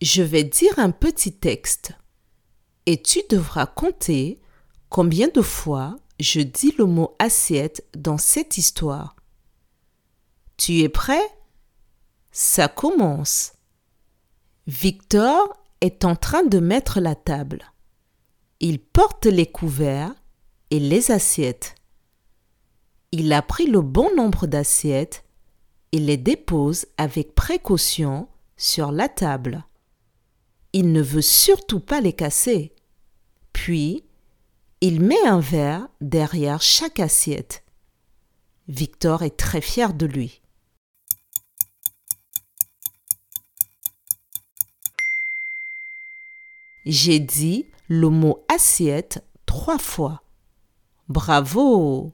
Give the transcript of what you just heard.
Je vais dire un petit texte et tu devras compter combien de fois je dis le mot assiette dans cette histoire. Tu es prêt? Ça commence. Victor est en train de mettre la table. Il porte les couverts et les assiettes. Il a pris le bon nombre d'assiettes et les dépose avec précaution sur la table. Il ne veut surtout pas les casser. Puis, il met un verre derrière chaque assiette. Victor est très fier de lui. J'ai dit le mot assiette trois fois. Bravo